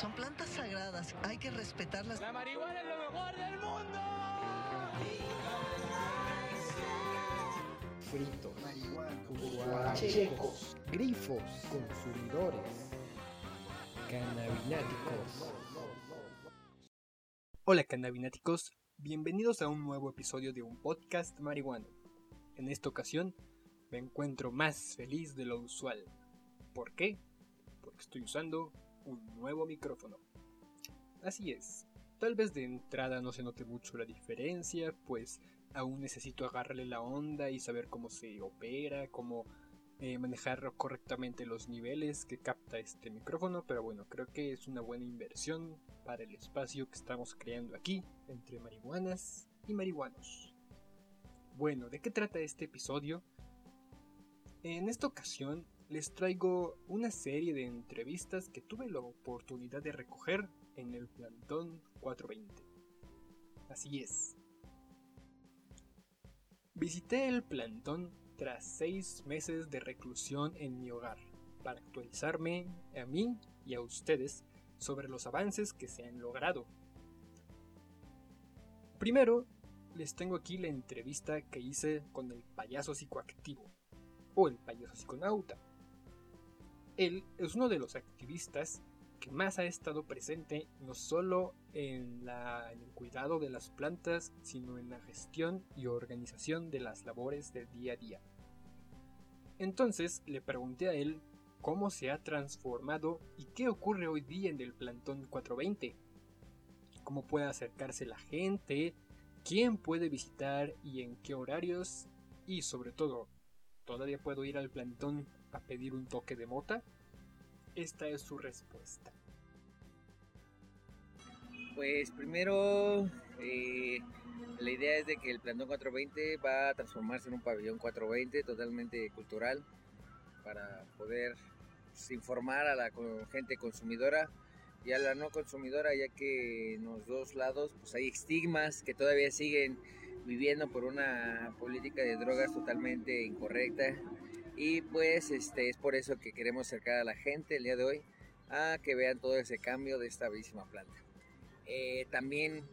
Son plantas sagradas, hay que respetarlas. La marihuana es lo mejor del mundo. Fritos, marihuana, checos, grifos, consumidores, cannabináticos. Hola cannabináticos, bienvenidos a un nuevo episodio de un podcast marihuano. En esta ocasión me encuentro más feliz de lo usual. ¿Por qué? Porque estoy usando un nuevo micrófono. Así es, tal vez de entrada no se note mucho la diferencia, pues aún necesito agarrarle la onda y saber cómo se opera, cómo eh, manejar correctamente los niveles que capta este micrófono, pero bueno, creo que es una buena inversión para el espacio que estamos creando aquí entre marihuanas y marihuanos. Bueno, ¿de qué trata este episodio? En esta ocasión les traigo una serie de entrevistas que tuve la oportunidad de recoger en el Plantón 420. Así es. Visité el plantón tras seis meses de reclusión en mi hogar para actualizarme a mí y a ustedes sobre los avances que se han logrado. Primero, les tengo aquí la entrevista que hice con el payaso psicoactivo, o el payaso psiconauta. Él es uno de los activistas que más ha estado presente no solo en, el cuidado de las plantas, sino en la gestión y organización de las labores del día a día. Entonces le pregunté a él cómo se ha transformado y qué ocurre hoy día en el plantón 420. Cómo puede acercarse la gente, quién puede visitar y en qué horarios. Y sobre todo, ¿todavía puedo ir al plantón a pedir un toque de mota? Esta es su respuesta. Pues primero, eh, la idea es de que el Plantón 420 va a transformarse en un pabellón 420 totalmente cultural para poder informar a la gente consumidora y a la no consumidora, ya que en los dos lados pues hay estigmas que todavía siguen viviendo por una política de drogas totalmente incorrecta y pues este es por eso que queremos acercar a la gente el día de hoy a que vean todo ese cambio de esta bellísima planta. Eh, también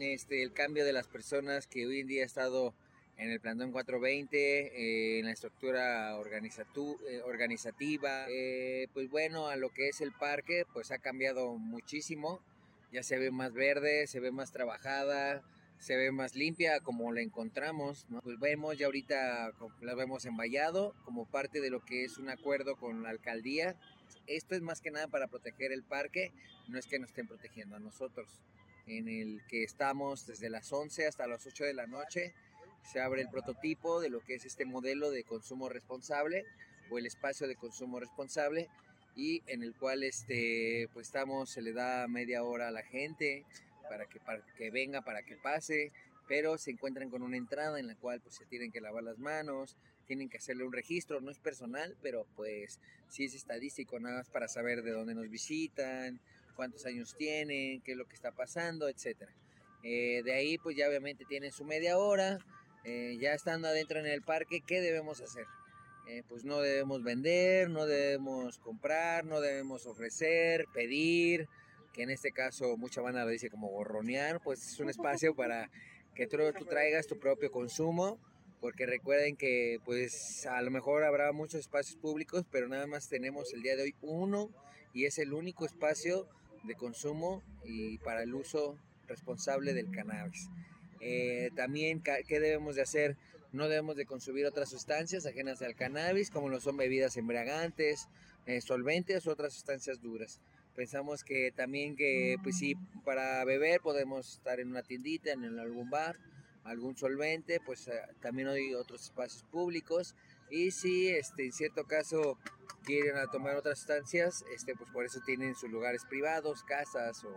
este, el cambio de las personas que hoy en día ha estado en el plantón 420, eh, en la estructura eh, organizativa, eh, pues bueno, a lo que es el parque, pues ha cambiado muchísimo, ya se ve más verde, se ve más trabajada, se ve más limpia como la encontramos, ¿no? pues vemos ya ahorita la vemos en Vallado como parte de lo que es un acuerdo con la alcaldía. Esto es más que nada para proteger el parque, no es que nos estén protegiendo a nosotros en el que estamos desde las 11 hasta las 8 de la noche. Se abre el prototipo de lo que es este modelo de consumo responsable o el espacio de consumo responsable y en el cual este pues estamos se le da media hora a la gente para que, para que venga, para que pase, pero se encuentran con una entrada en la cual pues se tienen que lavar las manos, tienen que hacerle un registro, no es personal, pero pues sí es estadístico, nada más para saber de dónde nos visitan, cuántos años tienen, qué es lo que está pasando, etc. Eh, de ahí pues ya obviamente tienen su media hora, eh, ya estando adentro en el parque, ¿qué debemos hacer? Eh, pues no debemos vender, no debemos comprar, no debemos ofrecer, pedir, que en este caso mucha banda lo dice como gorronear, pues es un espacio para que tú, tú traigas tu propio consumo, porque recuerden que pues a lo mejor habrá muchos espacios públicos, pero nada más tenemos el día de hoy uno y es el único espacio de consumo y para el uso responsable del cannabis. Eh, también, ¿qué debemos de hacer? No debemos de consumir otras sustancias ajenas al cannabis, como lo son bebidas embriagantes, eh, solventes o otras sustancias duras. Pensamos que también que, pues sí, para beber podemos estar en una tiendita, en algún bar, algún solvente, pues eh, también hay otros espacios públicos. Y si este, en cierto caso quieren a tomar otras sustancias, este, pues por eso tienen sus lugares privados, casas o,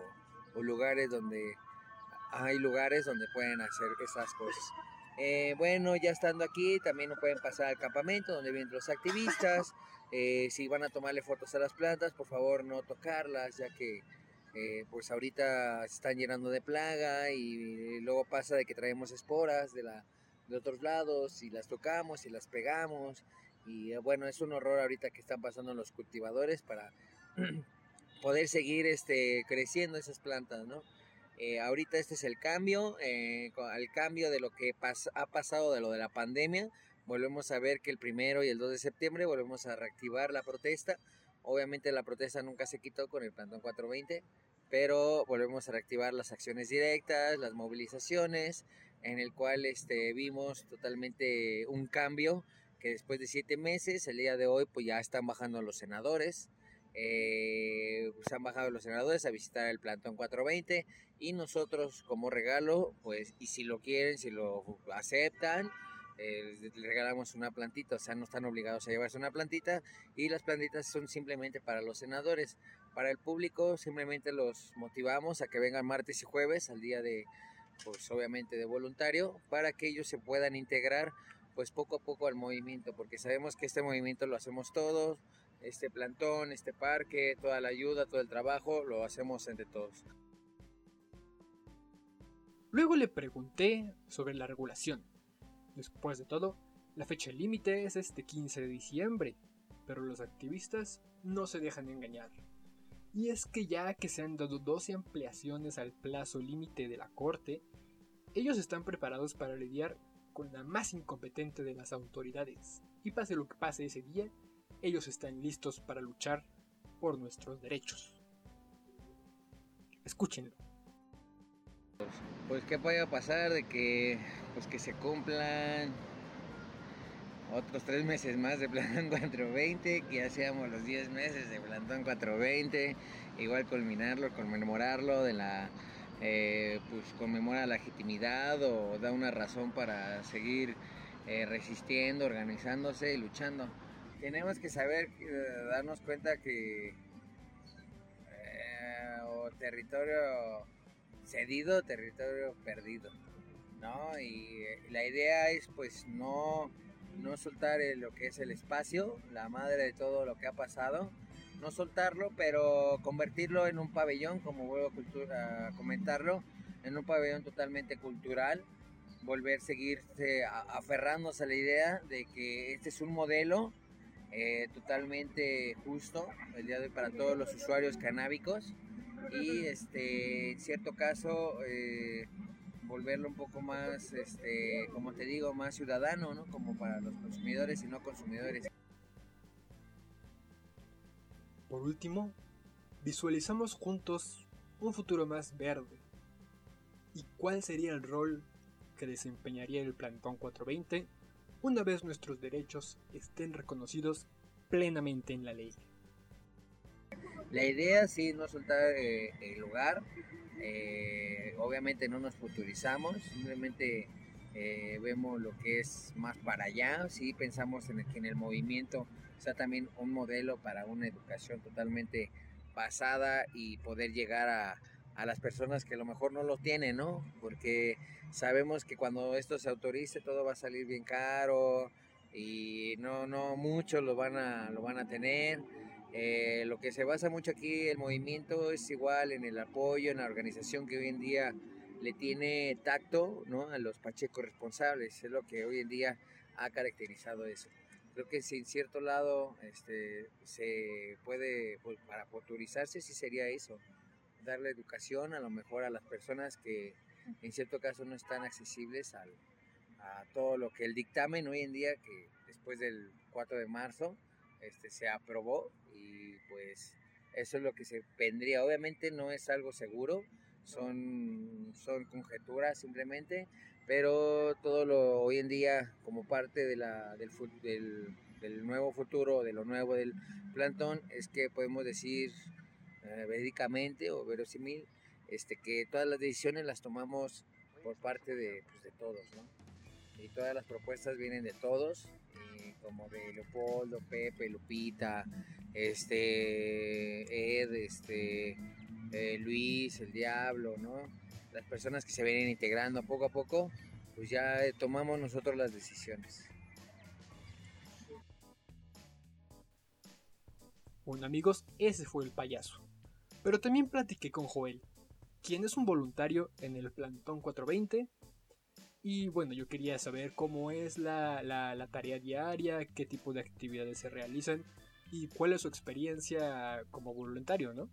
o lugares donde hay lugares donde pueden hacer esas cosas. Eh, bueno, ya estando aquí, también pueden pasar al campamento donde vienen los activistas. Eh, si van a tomarle fotos a las plantas, por favor no tocarlas, ya que eh, pues ahorita se están llenando de plaga y luego pasa de que traemos esporas de, la, de otros lados y las tocamos y las pegamos. Y bueno, es un horror ahorita que están pasando los cultivadores para poder seguir este, creciendo esas plantas, ¿no? Eh, ahorita este es el cambio, eh, al cambio de lo que ha pasado de lo de la pandemia, volvemos a ver que el primero y el 2 de septiembre volvemos a reactivar la protesta. Obviamente la protesta nunca se quitó con el plantón 420, pero volvemos a reactivar las acciones directas, las movilizaciones, en el cual este, vimos totalmente un cambio que después de siete meses, el día de hoy, pues ya están bajando los senadores. Eh, pues han bajado los senadores a visitar el plantón 420 y nosotros como regalo, pues, y si lo quieren, si lo aceptan, eh, les regalamos una plantita, o sea, no están obligados a llevarse una plantita y las plantitas son simplemente para los senadores. Para el público simplemente los motivamos a que vengan martes y jueves al día de, pues obviamente de voluntario, para que ellos se puedan integrar pues poco a poco al movimiento, porque sabemos que este movimiento lo hacemos todos, este plantón, este parque, toda la ayuda, todo el trabajo, lo hacemos entre todos. Luego le pregunté sobre la regulación. Después de todo, la fecha límite es este 15 de diciembre, pero los activistas no se dejan engañar. Y es que ya que se han dado 12 ampliaciones al plazo límite de la Corte, ellos están preparados para lidiar con la más incompetente de las autoridades. Y pase lo que pase ese día, ellos están listos para luchar por nuestros derechos. Escúchenlo. Pues qué puede pasar de que pues que se cumplan otros tres meses más de Plantón 420, que ya seamos los 10 meses de Plantón 420, igual culminarlo, conmemorarlo de la eh, pues conmemora la legitimidad o da una razón para seguir eh, resistiendo, organizándose y luchando. Tenemos que saber, eh, darnos cuenta que o territorio cedido, territorio perdido, ¿no? Y la idea es pues no, no soltar lo que es el espacio, la madre de todo lo que ha pasado, no soltarlo, pero convertirlo en un pabellón, como vuelvo a, comentarlo, en un pabellón totalmente cultural, volver a seguirse aferrándose a la idea de que este es un modelo eh, totalmente justo el día de hoy para todos los usuarios canábicos y este en cierto caso eh, volverlo un poco más este como te digo más ciudadano no como para los consumidores y no consumidores por último, visualizamos juntos un futuro más verde. ¿Y cuál sería el rol que desempeñaría el Plantón 420 una vez nuestros derechos estén reconocidos plenamente en la ley? La idea sí no soltar eh, el lugar, eh, obviamente no nos futurizamos, simplemente eh, vemos lo que es más para allá, sí pensamos en en el movimiento sea también un modelo para una educación totalmente basada y poder llegar a, a las personas que a lo mejor no lo tienen, ¿no? Porque sabemos que cuando esto se autorice todo va a salir bien caro y no, no muchos lo van a, lo van a tener. Eh, lo que se basa mucho aquí el movimiento es igual en el apoyo, en la organización que hoy en día le tiene tacto ¿no? a los pachecos responsables, es lo que hoy en día ha caracterizado eso creo que si en cierto lado este, se puede, pues, para futurizarse, sí sería eso, darle educación a lo mejor a las personas que en cierto caso no están accesibles al, a todo lo que el dictamen hoy en día, que después del 4 de marzo, este, se aprobó y pues eso es lo que se vendría. Obviamente no es algo seguro, son, son conjeturas simplemente, pero todo lo hoy en día como parte de la, del, nuevo futuro, de lo nuevo del plantón, es que podemos decir eh, verídicamente o verosímil este, que todas las decisiones las tomamos por parte de, pues, de todos. Y todas las propuestas vienen de todos, como de Leopoldo, Pepe, Lupita, este, Ed, este, eh, Luis, el Diablo, ¿no? las personas que se vienen integrando poco a poco, pues ya eh, tomamos nosotros las decisiones. Bueno amigos, ese fue el payaso. Pero también platiqué con Joel, quien es un voluntario en el Plantón 420. Y bueno, yo quería saber cómo es la, la tarea diaria, qué tipo de actividades se realizan y cuál es su experiencia como voluntario, ¿no?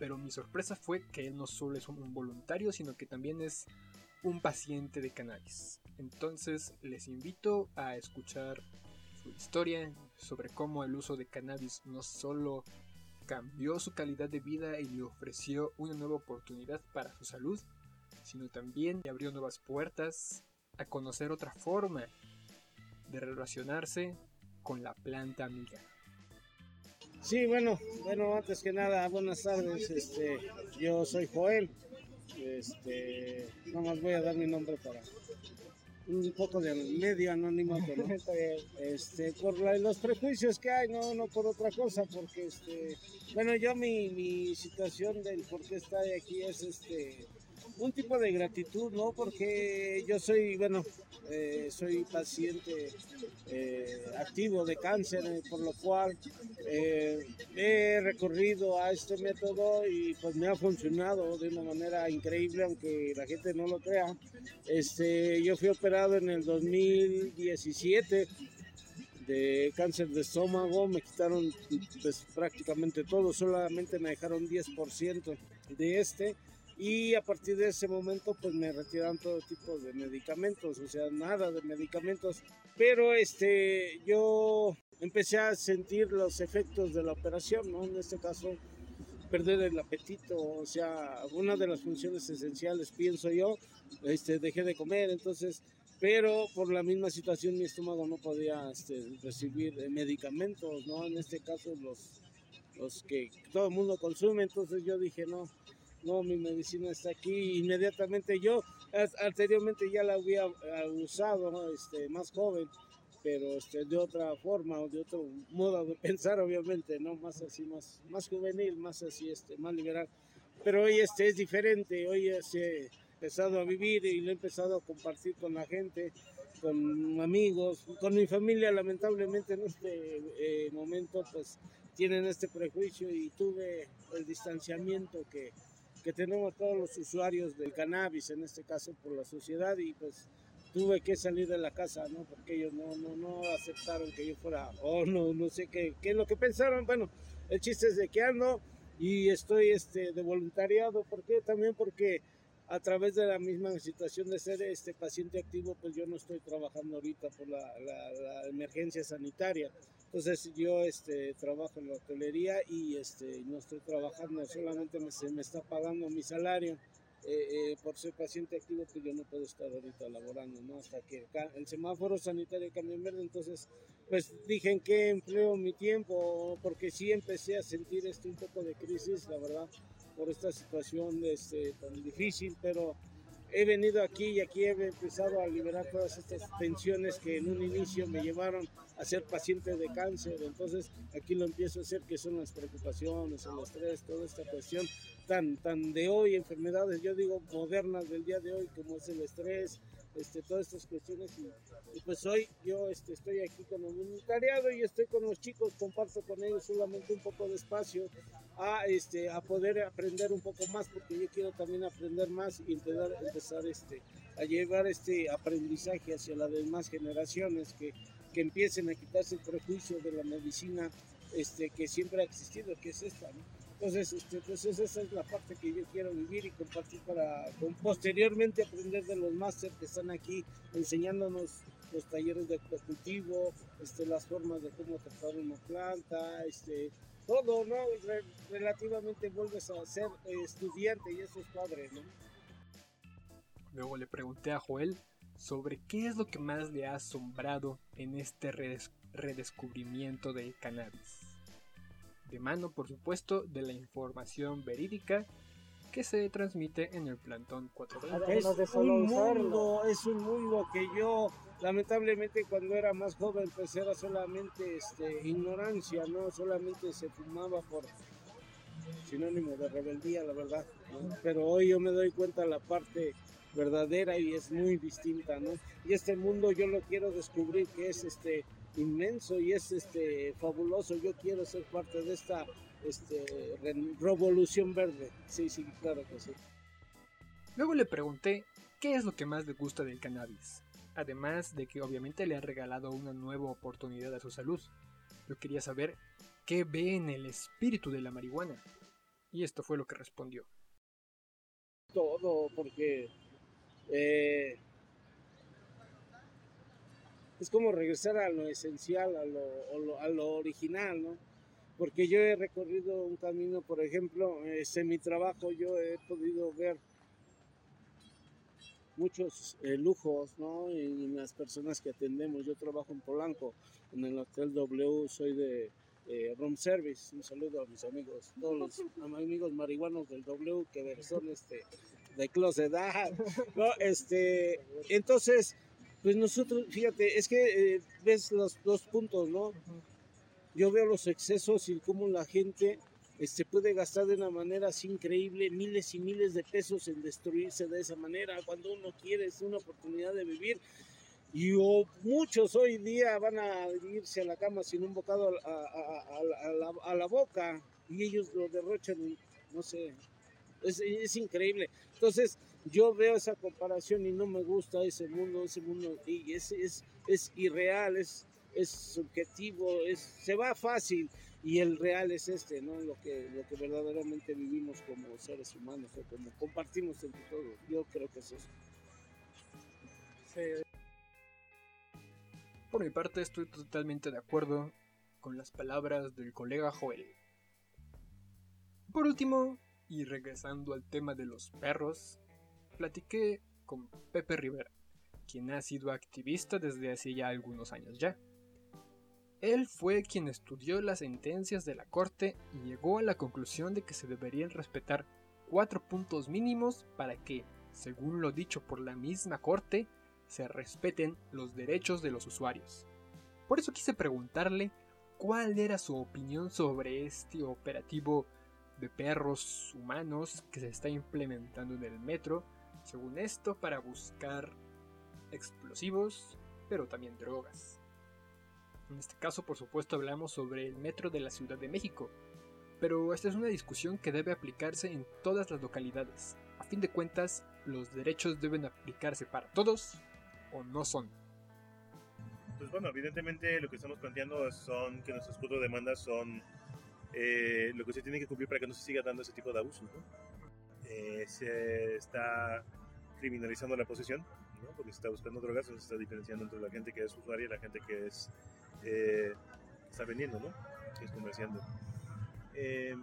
pero mi sorpresa fue que él no solo es un voluntario, sino que también es un paciente de cannabis. Entonces les invito a escuchar su historia sobre cómo el uso de cannabis no solo cambió su calidad de vida y le ofreció una nueva oportunidad para su salud, sino también le abrió nuevas puertas a conocer otra forma de relacionarse con la planta amiga. Sí, bueno, bueno, antes que nada, buenas tardes. Este, yo soy Joel. Este, más voy a dar mi nombre para un poco de medio anónimo, este, por los prejuicios que hay, no, no por otra cosa, porque este, bueno, yo mi, mi situación del por qué estoy aquí es este un tipo de gratitud, ¿no? Porque yo soy, bueno, eh, soy paciente eh, activo de cáncer, eh, por lo cual he recorrido a este método y pues me ha funcionado de una manera increíble, aunque la gente no lo crea. Este, yo fui operado en el 2017 de cáncer de estómago, me quitaron pues, prácticamente todo, solamente me dejaron 10% de este y a partir de ese momento pues me retiraron todo tipo de medicamentos, o sea, nada de medicamentos, pero este yo empecé a sentir los efectos de la operación, ¿no? En este caso perder el apetito, o sea, una de las funciones esenciales, pienso yo, este, dejé de comer, entonces, pero por la misma situación mi estómago no podía este, recibir eh, medicamentos, ¿no? En este caso los, los que todo el mundo consume, entonces yo dije, no, no, mi medicina está aquí. Inmediatamente yo, anteriormente ya la había eh, usado, este, más joven, pero este, de otra forma de otro modo de pensar, obviamente, ¿no? Más así, más, más juvenil, más así, este, más liberal. Pero hoy este es diferente, hoy he empezado a vivir y lo he empezado a compartir con la gente, con amigos, con mi familia, lamentablemente en este eh, momento pues tienen este prejuicio y tuve el distanciamiento que, que tenemos todos los usuarios del cannabis, en este caso por la sociedad, y pues tuve que salir de la casa, ¿no? Porque ellos no, no, no aceptaron que yo fuera, o no, no sé qué, qué es lo que pensaron. Bueno, el chiste es de que ando y estoy este, de voluntariado, ¿por qué? También porque a través de la misma situación de ser este paciente activo, pues yo no estoy trabajando ahorita por la, la, emergencia sanitaria. Entonces yo este, trabajo en la hotelería y este, no estoy trabajando, solamente me, se me está pagando mi salario. Eh, eh, por ser paciente activo, pues yo no puedo estar ahorita laborando, ¿no? Hasta que el semáforo sanitario cambie en verde, entonces, pues dije en qué empleo mi tiempo, porque sí empecé a sentir este un poco de crisis, la verdad por esta situación este, tan difícil, pero he venido aquí y aquí he empezado a liberar todas estas tensiones que en un inicio me llevaron a ser paciente de cáncer. Entonces aquí lo empiezo a hacer, que son las preocupaciones, el estrés, toda esta cuestión tan, tan de hoy, enfermedades, yo digo modernas del día de hoy, como es el estrés, este, todas estas cuestiones y, pues hoy yo este, estoy aquí con el voluntariado y estoy con los chicos, comparto con ellos solamente un poco de espacio a, este, a poder aprender un poco más porque yo quiero también aprender más y empezar, empezar este, a llevar este aprendizaje hacia las demás generaciones que, que empiecen a quitarse el prejuicio de la medicina este, que siempre ha existido, que es esta. ¿no? Entonces, este, pues esa es la parte que yo quiero vivir y compartir para posteriormente aprender de los másteres que están aquí enseñándonos los talleres de cultivo, este, las formas de cómo tratar una planta, este, todo, ¿no? relativamente vuelves a ser estudiante y eso es padre, ¿no? Luego le pregunté a Joel sobre qué es lo que más le ha asombrado en este redescubrimiento del cannabis de mano por supuesto de la información verídica que se transmite en el plantón 420. Es un mundo, es un mundo que yo lamentablemente cuando era más joven pues era solamente este, ignorancia, no solamente se fumaba por sinónimo de rebeldía, la verdad. Pero hoy yo me doy cuenta de la parte verdadera y es muy distinta, ¿no? Y este mundo yo lo quiero descubrir que es este inmenso y es este fabuloso. Yo quiero ser parte de esta este, revolución verde. Sí, sí, claro que sí. Luego le pregunté qué es lo que más le gusta del cannabis. Además de que obviamente le ha regalado una nueva oportunidad a su salud. Yo quería saber qué ve en el espíritu de la marihuana. Y esto fue lo que respondió. todo porque eh, es como regresar a lo esencial, a lo, a lo- a lo original, ¿no? Porque yo he recorrido un camino, por ejemplo, este, en mi trabajo yo he podido ver muchos eh, lujos, ¿no? En, las personas que atendemos. Yo trabajo en Polanco, en el Hotel W, soy de eh, Room Service. Un saludo a mis amigos, todos los amigos marihuanos del W que son este de closet. ah, ¿no? Este, entonces, pues nosotros, fíjate, es que eh, ves los dos puntos, ¿no? Yo veo los excesos y cómo la gente este, puede gastar de una manera así increíble miles y miles de pesos en destruirse de esa manera cuando uno quiere es una oportunidad de vivir. Y o muchos hoy día van a irse a la cama sin un bocado a, a- a- la, a la boca y ellos lo derrochan no sé es, es increíble. Entonces yo veo esa comparación y no me gusta ese mundo ese mundo y es, es, es irreal es, es subjetivo es, se va fácil y el real es este, ¿no? Lo que, lo que verdaderamente vivimos como seres humanos o como compartimos entre todos. Yo creo que es eso. Por mi parte estoy totalmente de acuerdo con las palabras del colega Joel. Por último, y regresando al tema de los perros, platiqué con Pepe Rivera, quien ha sido activista desde hace ya algunos años ya. Él fue quien estudió las sentencias de la corte y llegó a la conclusión de que se deberían respetar cuatro puntos mínimos para que, según lo dicho por la misma corte, se respeten los derechos de los usuarios. Por eso quise preguntarle cuál era su opinión sobre este operativo de perros humanos que se está implementando en el metro, según esto para buscar explosivos, pero también drogas. En este caso, por supuesto, hablamos sobre el metro de la Ciudad de México, pero esta es una discusión que debe aplicarse en todas las localidades. A fin de cuentas, los derechos deben aplicarse para todos o no son. Pues bueno, evidentemente lo que estamos planteando son que nuestros cuatro demandas son eh, lo que se tiene que cumplir para que no se siga dando ese tipo de abusos. ¿no? Eh, se está criminalizando la posesión, ¿no? porque se está buscando drogas, se está diferenciando entre la gente que es usuaria y la gente que es eh, está vendiendo, ¿no? es comerciante. Eh,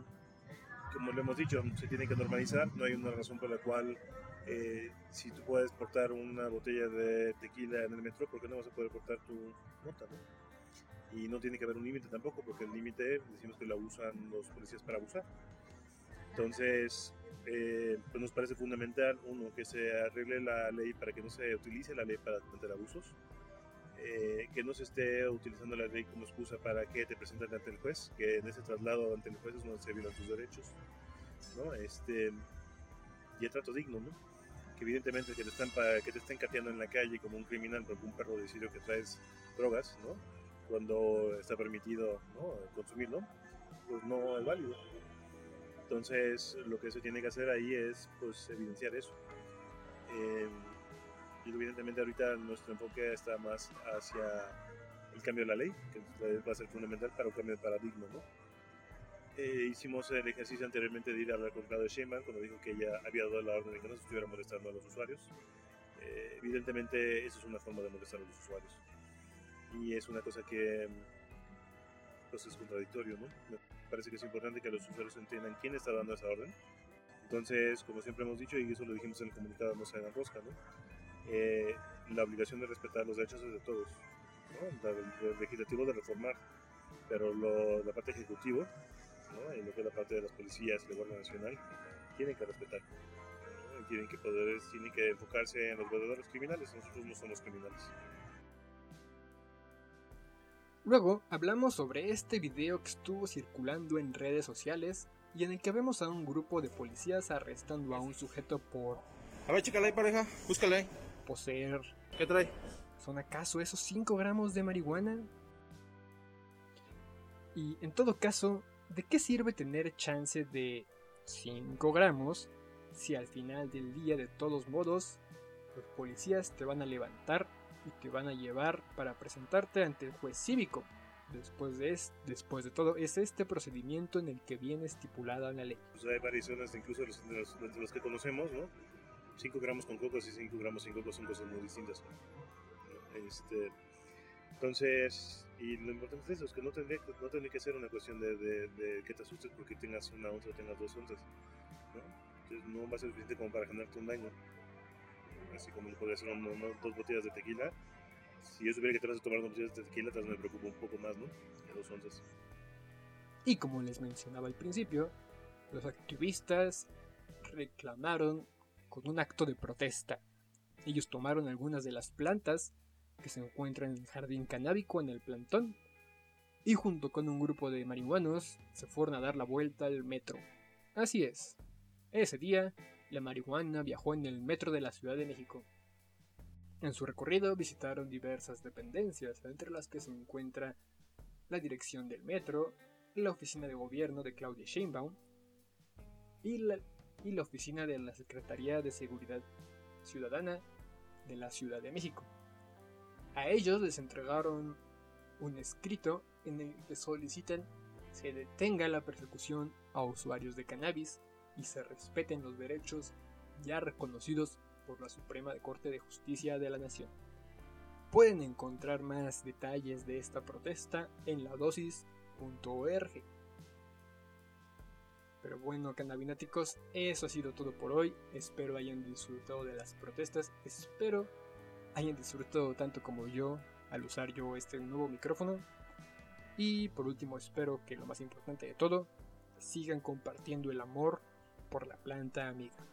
como lo hemos dicho, se tiene que normalizar, no hay una razón por la cual eh, si tú puedes portar una botella de tequila en el metro, ¿por qué no vas a poder portar tu nota? ¿no? Y no tiene que haber un límite tampoco, porque el límite decimos que lo usan los policías para abusar. Entonces, eh, pues nos parece fundamental, uno, que se arregle la ley para que no se utilice la ley para cometer abusos, eh, que no se esté utilizando la ley como excusa para que te presenten ante el juez, que en ese traslado ante el juez es donde se violan tus derechos, ¿no? Este, y el trato digno, ¿no? que evidentemente que te están que te estén cateando en la calle como un criminal porque un perro decidió que traes drogas, ¿no? Cuando está permitido ¿no? consumirlo, pues no es válido. Entonces lo que se tiene que hacer ahí es pues evidenciar eso. Eh, y evidentemente ahorita nuestro enfoque está más hacia el cambio de la ley, que va a ser fundamental para un cambio de paradigma, ¿no? Eh, hicimos el ejercicio anteriormente de ir a hablar con Claudia Sheinbaum cuando dijo que ella había dado la orden de que no se estuviera molestando a los usuarios. Eh, evidentemente eso es una forma de molestar a los usuarios y es una cosa que pues es contradictorio, ¿no? Me parece que es importante que los usuarios entiendan quién está dando esa orden. Entonces, como siempre hemos dicho y eso lo dijimos en el comunicado no se hagan rosca, ¿no? Eh, la obligación de respetar los derechos es de todos, ¿no? Del legislativo de reformar, pero lo- la parte ejecutiva ¿no? y lo que es la parte de las policías y la Guardia Nacional, tienen que respetar. ¿no? Y Tienen que poder, tienen que enfocarse en los verdaderos criminales, nosotros no somos criminales. Luego hablamos sobre este video que estuvo circulando en redes sociales y en el que vemos a un grupo de policías arrestando a un sujeto por A ver, chécale ahí, pareja. Búscale ahí. Poseer. ¿Qué trae? ¿Son acaso esos 5 gramos de marihuana? Y en todo caso, ¿de qué sirve tener chance de 5 gramos si al final del día de todos modos los policías te van a levantar y te van a llevar para presentarte ante el juez cívico? Después de, es, después de todo, es este procedimiento en el que viene estipulada la ley. Pues hay varias zonas, incluso de los, de los, de los que conocemos, ¿no? 5 gramos con cocos y 5 gramos sin cocos son cosas muy distintas. Este, entonces, y lo importante es eso, es que no tendría, no tendría que ser una cuestión de, de, de que te asustes porque tengas una onza o tengas dos onzas. ¿no? Entonces no va a ser suficiente como para generarte un daño. Así como podría ser dos botellas de tequila. Si yo supiera que te vas a tomar dos botellas de tequila, tal vez me preocupa un poco más, ¿no? Que dos onzas. Y como les mencionaba al principio, los activistas reclamaron con un acto de protesta. Ellos tomaron algunas de las plantas que se encuentran en el jardín canábico en el plantón y junto con un grupo de marihuanos se fueron a dar la vuelta al metro. Así es, ese día la marihuana viajó en el metro de la Ciudad de México. En su recorrido visitaron diversas dependencias, entre las que se encuentra la dirección del metro, la oficina de gobierno de Claudia Sheinbaum y la, y la oficina de la Secretaría de Seguridad Ciudadana de la Ciudad de México. A ellos les entregaron un escrito en el que solicitan se detenga la persecución a usuarios de cannabis y se respeten los derechos ya reconocidos por la Suprema Corte de Justicia de la Nación. Pueden encontrar más detalles de esta protesta en la dosis.org. Pero bueno, cannabináticos, eso ha sido todo por hoy. Espero hayan disfrutado de las protestas. Espero hayan disfrutado tanto como yo al usar yo este nuevo micrófono. Y por último espero que lo más importante de todo, sigan compartiendo el amor por la planta amiga.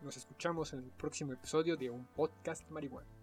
Nos escuchamos en el próximo episodio de un podcast marihuana.